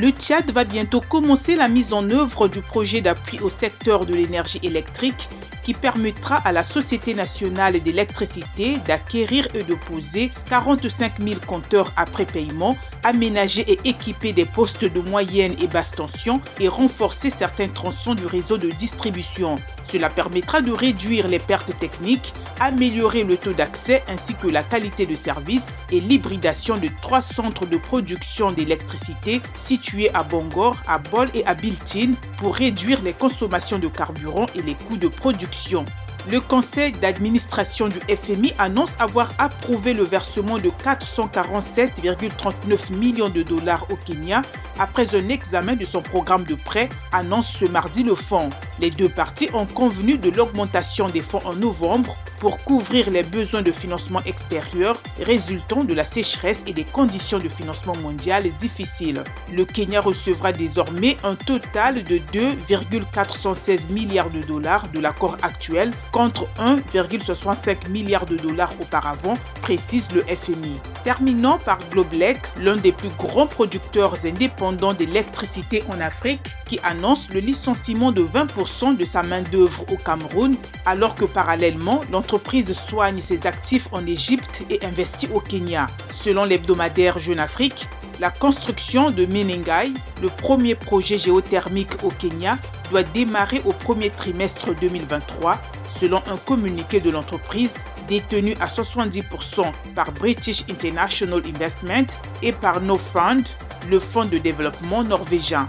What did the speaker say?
Le Tchad va bientôt commencer la mise en œuvre du projet d'appui au secteur de l'énergie électrique qui permettra à la Société nationale d'électricité d'acquérir et de poser 45 000 compteurs après paiement, aménager et équiper des postes de moyenne et basse tension et renforcer certains tronçons du réseau de distribution. Cela permettra de réduire les pertes techniques, améliorer le taux d'accès ainsi que la qualité de service et l'hybridation de trois centres de production d'électricité situés à Bangor, à Bol et à Biltin pour réduire les consommations de carburant et les coûts de production. Le conseil d'administration du FMI annonce avoir approuvé le versement de 447,39 millions de dollars au Kenya après un examen de son programme de prêt, annonce ce mardi le fonds. Les deux parties ont convenu de l'augmentation des fonds en novembre pour couvrir les besoins de financement extérieur résultant de la sécheresse et des conditions de financement mondial difficiles. Le Kenya recevra désormais un total de 2,416 milliards de dollars de l'accord actuel contre 1,65 milliard de dollars auparavant, précise le FMI. Terminant par Globelec, l'un des plus grands producteurs indépendants d'électricité en Afrique, qui annonce le licenciement de 20% de sa main-d'œuvre au Cameroun, alors que parallèlement, l'entreprise soigne ses actifs en Égypte et investit au Kenya. Selon l'hebdomadaire Jeune Afrique, la construction de Menengai, le premier projet géothermique au Kenya, doit démarrer au premier trimestre 2023, selon un communiqué de l'entreprise détenu à 70% par British International Investment et par No Fund, le fonds de développement norvégien.